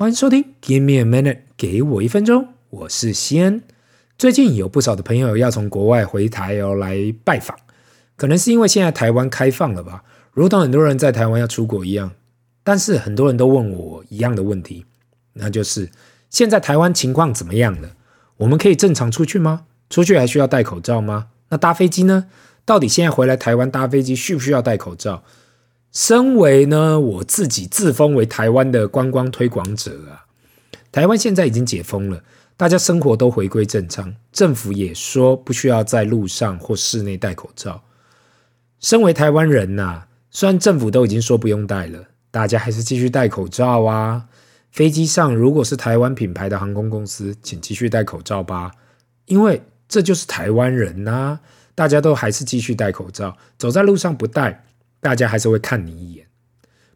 欢迎收听 Give me a minute，给我一分钟，我是西恩。最近有不少的朋友要从国外回台要来拜访，可能是因为现在台湾开放了吧，如同很多人在台湾要出国一样。但是很多人都问我一样的问题，那就是现在台湾情况怎么样了？我们可以正常出去吗？出去还需要戴口罩吗？那搭飞机呢？到底现在回来台湾搭飞机需不需要戴口罩？身为呢，我自己自封为台湾的观光推广者啊，台湾现在已经解封了，大家生活都回归正常，政府也说不需要在路上或室内戴口罩。身为台湾人呐、啊，虽然政府都已经说不用戴了，大家还是继续戴口罩啊。飞机上如果是台湾品牌的航空公司，请继续戴口罩吧，因为这就是台湾人呐、啊，大家都还是继续戴口罩，走在路上不戴。大家还是会看你一眼。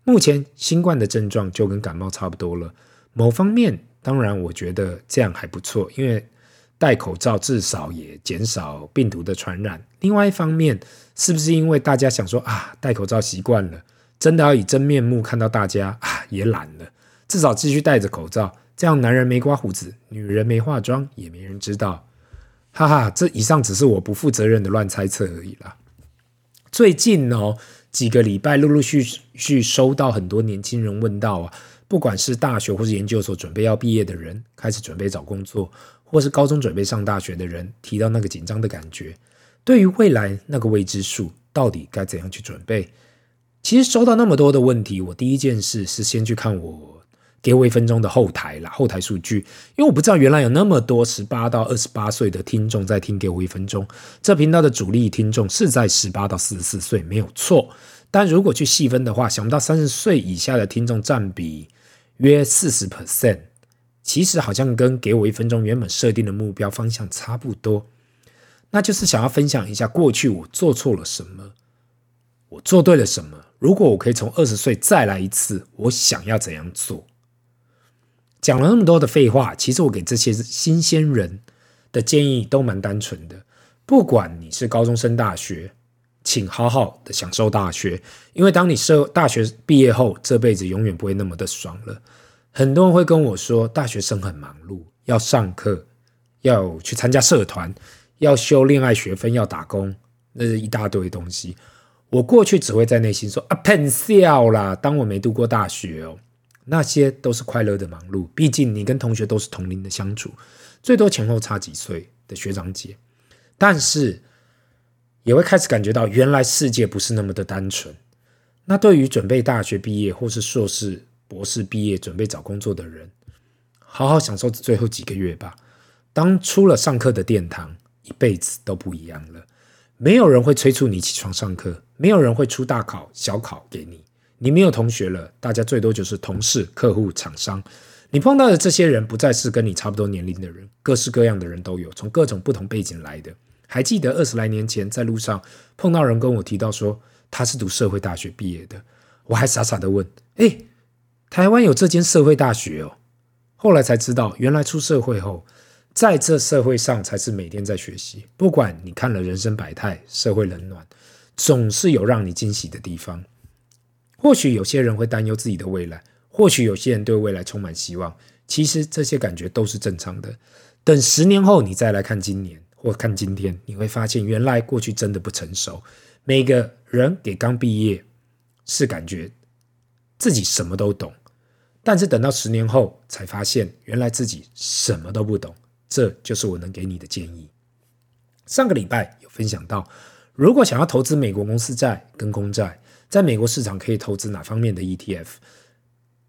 目前新冠的症状就跟感冒差不多了。某方面，当然我觉得这样还不错，因为戴口罩至少也减少病毒的传染。另外一方面，是不是因为大家想说啊，戴口罩习惯了，真的要以真面目看到大家啊，也懒了，至少继续戴着口罩，这样男人没刮胡子，女人没化妆，也没人知道。哈哈，这以上只是我不负责任的乱猜测而已啦。最近哦。几个礼拜，陆陆续续收到很多年轻人问到啊，不管是大学或是研究所准备要毕业的人，开始准备找工作，或是高中准备上大学的人，提到那个紧张的感觉，对于未来那个未知数，到底该怎样去准备？其实收到那么多的问题，我第一件事是先去看我。给我一分钟的后台啦，后台数据，因为我不知道原来有那么多十八到二十八岁的听众在听。给我一分钟，这频道的主力听众是在十八到四十四岁，没有错。但如果去细分的话，想不到三十岁以下的听众占比约四十 percent，其实好像跟给我一分钟原本设定的目标方向差不多。那就是想要分享一下过去我做错了什么，我做对了什么。如果我可以从二十岁再来一次，我想要怎样做？讲了那么多的废话，其实我给这些新鲜人的建议都蛮单纯的。不管你是高中升大学，请好好的享受大学，因为当你社大学毕业后，这辈子永远不会那么的爽了。很多人会跟我说，大学生很忙碌，要上课，要去参加社团，要修恋爱学分，要打工，那是一大堆东西。我过去只会在内心说啊，喷笑啦，当我没读过大学哦。那些都是快乐的忙碌，毕竟你跟同学都是同龄的相处，最多前后差几岁的学长姐，但是也会开始感觉到原来世界不是那么的单纯。那对于准备大学毕业或是硕士、博士毕业准备找工作的人，好好享受这最后几个月吧。当出了上课的殿堂，一辈子都不一样了。没有人会催促你起床上课，没有人会出大考小考给你。你没有同学了，大家最多就是同事、客户、厂商。你碰到的这些人，不再是跟你差不多年龄的人，各式各样的人都有，从各种不同背景来的。还记得二十来年前在路上碰到人跟我提到说他是读社会大学毕业的，我还傻傻的问：“诶，台湾有这间社会大学哦？”后来才知道，原来出社会后，在这社会上才是每天在学习。不管你看了人生百态、社会冷暖，总是有让你惊喜的地方。或许有些人会担忧自己的未来，或许有些人对未来充满希望。其实这些感觉都是正常的。等十年后你再来看今年或看今天，你会发现原来过去真的不成熟。每个人给刚毕业是感觉自己什么都懂，但是等到十年后才发现原来自己什么都不懂。这就是我能给你的建议。上个礼拜有分享到，如果想要投资美国公司债跟公债。在美国市场可以投资哪方面的 ETF？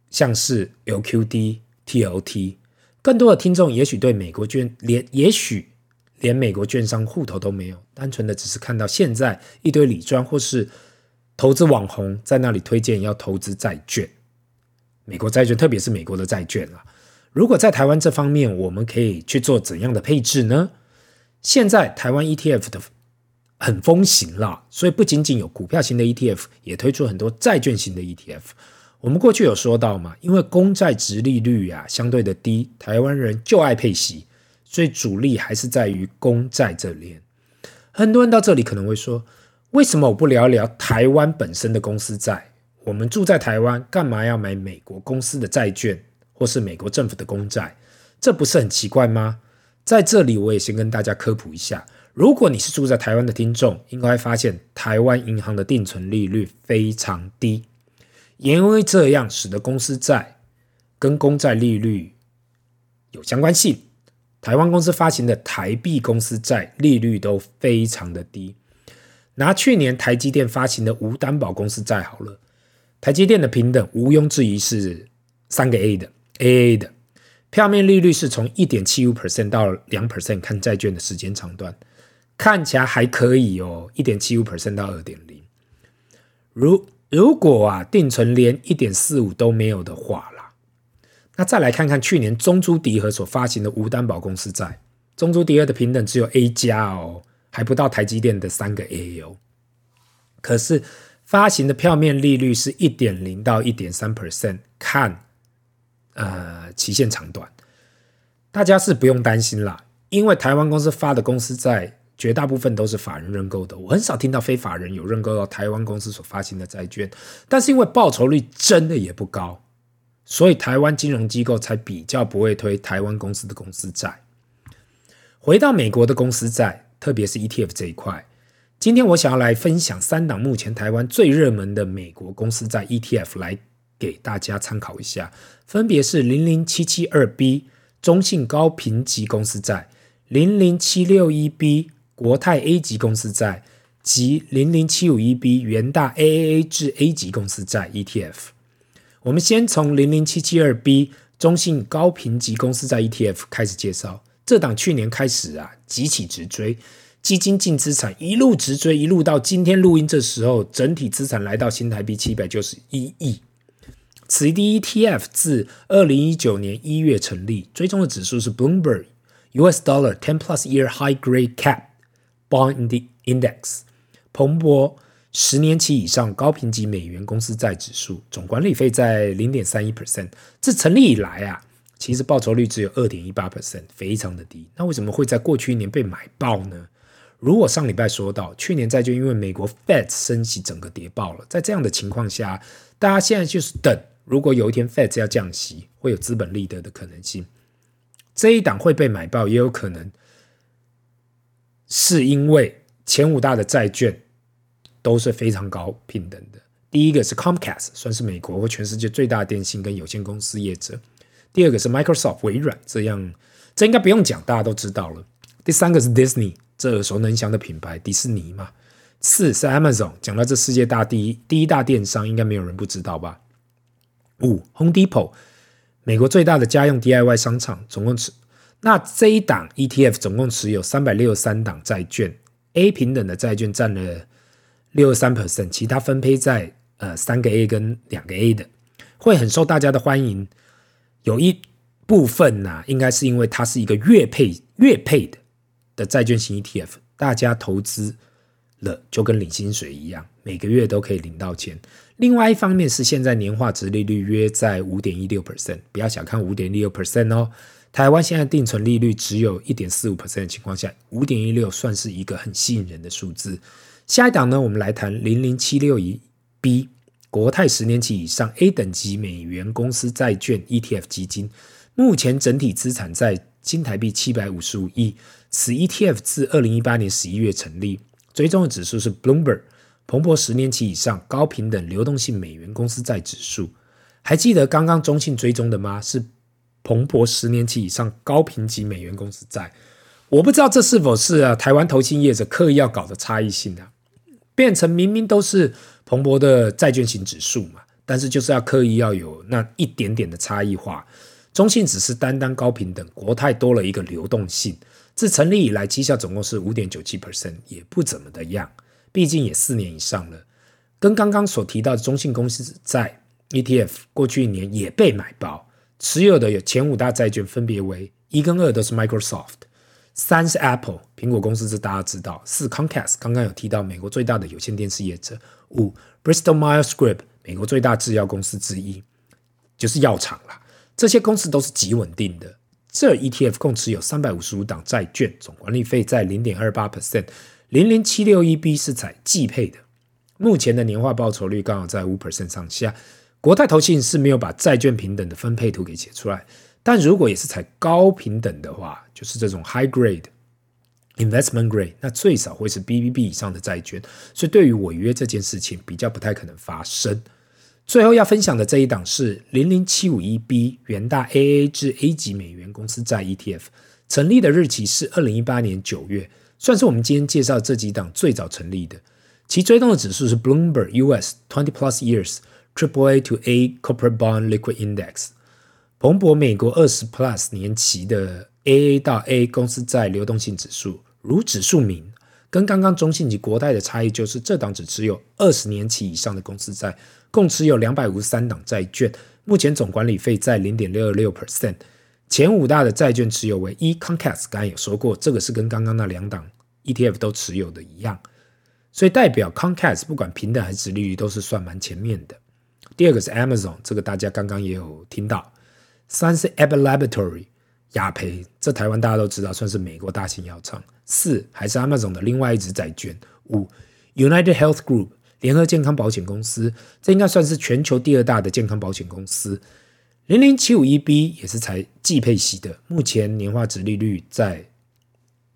像是 LQD、TLT。更多的听众也许对美国券连也许连美国券商户头都没有，单纯的只是看到现在一堆理专或是投资网红在那里推荐要投资债券，美国债券，特别是美国的债券啊。如果在台湾这方面，我们可以去做怎样的配置呢？现在台湾 ETF 的。很风行了，所以不仅仅有股票型的 ETF，也推出很多债券型的 ETF。我们过去有说到嘛，因为公债殖利率啊相对的低，台湾人就爱配息，所以主力还是在于公债这边。很多人到这里可能会说，为什么我不聊一聊台湾本身的公司债？我们住在台湾，干嘛要买美国公司的债券？或是美国政府的公债，这不是很奇怪吗？在这里，我也先跟大家科普一下，如果你是住在台湾的听众，应该会发现台湾银行的定存利率非常低，因为这样，使得公司债跟公债利率有相关性。台湾公司发行的台币公司债利率都非常的低。拿去年台积电发行的无担保公司债好了，台积电的平等毋庸置疑是三个 A 的 AA 的，票面利率是从一点七五 percent 到两 percent，看债券的时间长短，看起来还可以哦，一点七五 percent 到二点零。如如果啊定存连一点四五都没有的话啦。那再来看看去年中珠迪和所发行的无担保公司债，中珠迪和的平等只有 A 加哦，还不到台积电的三个 A 哦。可是发行的票面利率是一点零到一点三 percent，看呃期限长短，大家是不用担心啦，因为台湾公司发的公司债绝大部分都是法人认购的，我很少听到非法人有认购到台湾公司所发行的债券，但是因为报酬率真的也不高。所以台湾金融机构才比较不会推台湾公司的公司债。回到美国的公司债，特别是 ETF 这一块，今天我想要来分享三档目前台湾最热门的美国公司债 ETF，来给大家参考一下。分别是零零七七二 B 中信高评级公司债、零零七六一 B 国泰 A 级公司债及零零七五一 B 元大 AAA 至 A 级公司债 ETF。我们先从零零七七二 B 中信高评级公司债 ETF 开始介绍。这档去年开始啊，急起直追，基金净资产一路直追，一路到今天录音这时候，整体资产来到新台币七百九十一亿。此一 ETF 自二零一九年一月成立，追踪的指数是 Bloomberg US Dollar Ten Plus Year High Grade Cap Bond Index，彭博。十年期以上高评级美元公司债指数总管理费在零点三一 percent，自成立以来啊，其实报酬率只有二点一八 percent，非常的低。那为什么会在过去一年被买爆呢？如果上礼拜说到，去年债券因为美国 Fed 升息，整个跌爆了，在这样的情况下，大家现在就是等，如果有一天 Fed 要降息，会有资本利得的可能性。这一档会被买爆，也有可能是因为前五大的债券。都是非常高平等的。第一个是 Comcast，算是美国或全世界最大的电信跟有线公司业者。第二个是 Microsoft，微软，这样这应该不用讲，大家都知道了。第三个是 Disney，这耳熟能详的品牌，迪士尼嘛。四是 Amazon，讲到这世界大第一第一大电商，应该没有人不知道吧。五 Home Depot，美国最大的家用 DIY 商场，总共是那这一档 ETF 总共持有三百六十三档债券，A 平等的债券占了。六十三 percent，其他分配在呃三个 A 跟两个 A 的，会很受大家的欢迎。有一部分呢、啊，应该是因为它是一个月配月配的的债券型 ETF，大家投资了就跟领薪水一样，每个月都可以领到钱。另外一方面是现在年化殖利率约在五点一六 percent，不要小看五点一六 percent 哦。台湾现在定存利率只有一点四五 percent 的情况下，五点一六算是一个很吸引人的数字。下一档呢，我们来谈零零七六一 B 国泰十年期以上 A 等级美元公司债券 ETF 基金，目前整体资产在新台币七百五十五亿。此 ETF 自二零一八年十一月成立，追踪的指数是 Bloomberg 彭博十年期以上高平等流动性美元公司债指数。还记得刚刚中信追踪的吗？是彭博十年期以上高评级美元公司债。我不知道这是否是台湾投信业者刻意要搞的差异性啊，变成明明都是彭博的债券型指数嘛，但是就是要刻意要有那一点点的差异化。中信只是单单高平等，国泰多了一个流动性。自成立以来绩效总共是五点九七 percent，也不怎么的样，毕竟也四年以上了。跟刚刚所提到的中信公司债 ETF，过去一年也被买爆，持有的有前五大债券分别为一跟二都是 Microsoft。三是 Apple 苹果公司，这大家知道。四 Comcast 刚刚有提到美国最大的有线电视业者。五 Bristol Myers Squibb 美国最大制药公司之一，就是药厂啦。这些公司都是极稳定的。这 ETF 共持有三百五十五档债券，总管理费在零点二八 percent。零零七六一 B 是采季配的，目前的年化报酬率刚好在五 percent 上下。国泰投信是没有把债券平等的分配图给写出来，但如果也是采高平等的话，就是这种 high grade investment grade，那最少会是 BBB 以上的债券，所以对于违约这件事情比较不太可能发生。最后要分享的这一档是零零七五一 B 元大 AA 至 A 级美元公司债 ETF，成立的日期是二零一八年九月，算是我们今天介绍这几档最早成立的。其追踪的指数是 Bloomberg US Twenty Plus Years Triple A to A Corporate Bond Liquid Index，彭博美国二十 Plus 年期的 AA 到 A 公司债流动性指数。如指数名，跟刚刚中信及国泰的差异就是，这档只持有二十年期以上的公司债。共持有两百五十三档债券，目前总管理费在零点六二六 percent。前五大的债券持有为一 Concast，刚才有说过，这个是跟刚刚那两档 ETF 都持有的一样，所以代表 Concast 不管平等还是殖利率都是算蛮前面的。第二个是 Amazon，这个大家刚刚也有听到。三是 Abbott Laboratory，雅培，这台湾大家都知道，算是美国大型药厂。四还是 Amazon 的另外一支债券。五 United Health Group。联合健康保险公司，这应该算是全球第二大的健康保险公司。零零七五一 B 也是采季配息的，目前年化殖利率在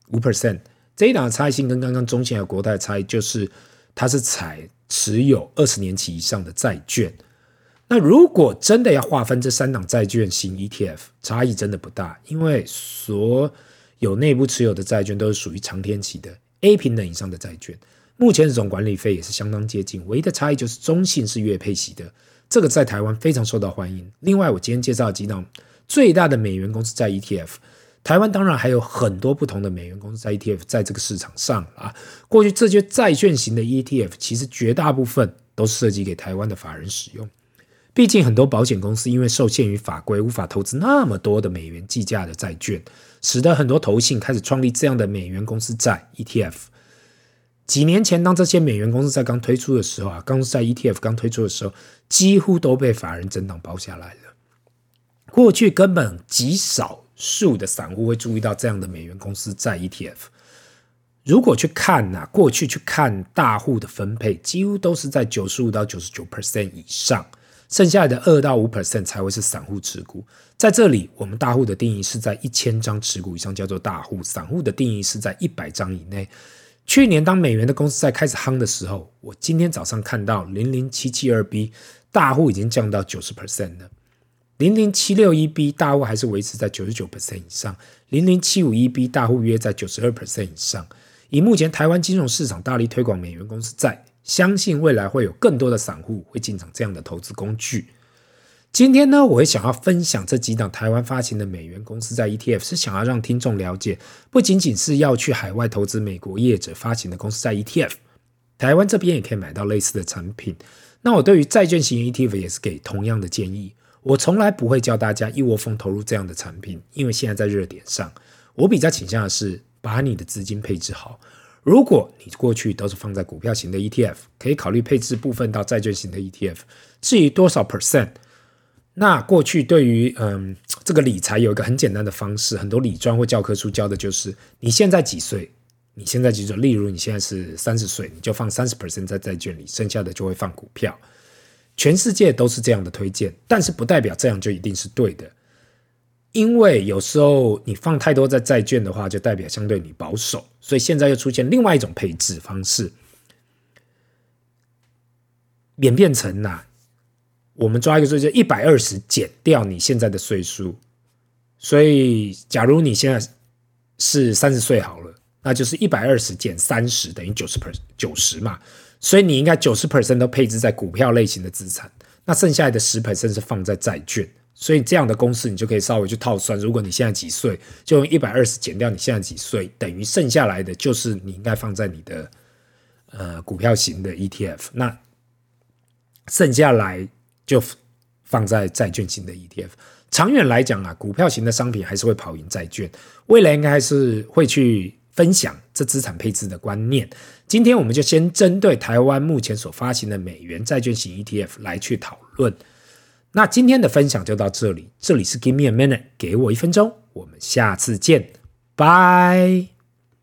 五 percent。这一档的差异性跟刚刚中信和国泰的差异就是，它是采持有二十年期以上的债券。那如果真的要划分这三档债券型 ETF，差异真的不大，因为所有内部持有的债券都是属于长天期的 A 平等以上的债券。目前的总管理费也是相当接近，唯一的差异就是中信是月配息的，这个在台湾非常受到欢迎。另外，我今天介绍的几档最大的美元公司在 ETF，台湾当然还有很多不同的美元公司在 ETF 在这个市场上啊。过去这些债券型的 ETF，其实绝大部分都是设计给台湾的法人使用，毕竟很多保险公司因为受限于法规，无法投资那么多的美元计价的债券，使得很多投信开始创立这样的美元公司债 ETF。几年前，当这些美元公司债刚推出的时候啊，公司债 ETF 刚推出的时候，几乎都被法人整档包下来了。过去根本极少数的散户会注意到这样的美元公司债 ETF。如果去看呐，过去去看大户的分配，几乎都是在九十五到九十九 percent 以上，剩下的二到五 percent 才会是散户持股。在这里，我们大户的定义是在一千张持股以上叫做大户，散户的定义是在一百张以内。去年当美元的公司在开始夯的时候，我今天早上看到零零七七二 B 大户已经降到九十 percent 了，零零七六一 B 大户还是维持在九十九 percent 以上，零零七五一 B 大户约在九十二 percent 以上。以目前台湾金融市场大力推广美元公司债，相信未来会有更多的散户会进场这样的投资工具。今天呢，我会想要分享这几档台湾发行的美元公司在 ETF，是想要让听众了解，不仅仅是要去海外投资美国业者发行的公司在 ETF，台湾这边也可以买到类似的产品。那我对于债券型 ETF 也是给同样的建议，我从来不会教大家一窝蜂投入这样的产品，因为现在在热点上，我比较倾向的是把你的资金配置好。如果你过去都是放在股票型的 ETF，可以考虑配置部分到债券型的 ETF，至于多少 percent？那过去对于嗯这个理财有一个很简单的方式，很多理专或教科书教的就是你现在几岁？你现在几岁？例如你现在是三十岁，你就放三十 percent 在债券里，剩下的就会放股票。全世界都是这样的推荐，但是不代表这样就一定是对的，因为有时候你放太多在债券的话，就代表相对你保守。所以现在又出现另外一种配置方式，演变成呐。我们抓一个数，就一百二十减掉你现在的岁数，所以假如你现在是三十岁好了，那就是一百二十减三十等于九十 percent 九十嘛，所以你应该九十 percent 都配置在股票类型的资产，那剩下的十 percent 是放在债券，所以这样的公式你就可以稍微去套算，如果你现在几岁，就用一百二十减掉你现在几岁，等于剩下来的就是你应该放在你的呃股票型的 ETF，那剩下来。就放在债券型的 ETF，长远来讲啊，股票型的商品还是会跑赢债券。未来应该还是会去分享这资产配置的观念。今天我们就先针对台湾目前所发行的美元债券型 ETF 来去讨论。那今天的分享就到这里，这里是 Give me a minute，给我一分钟，我们下次见，拜。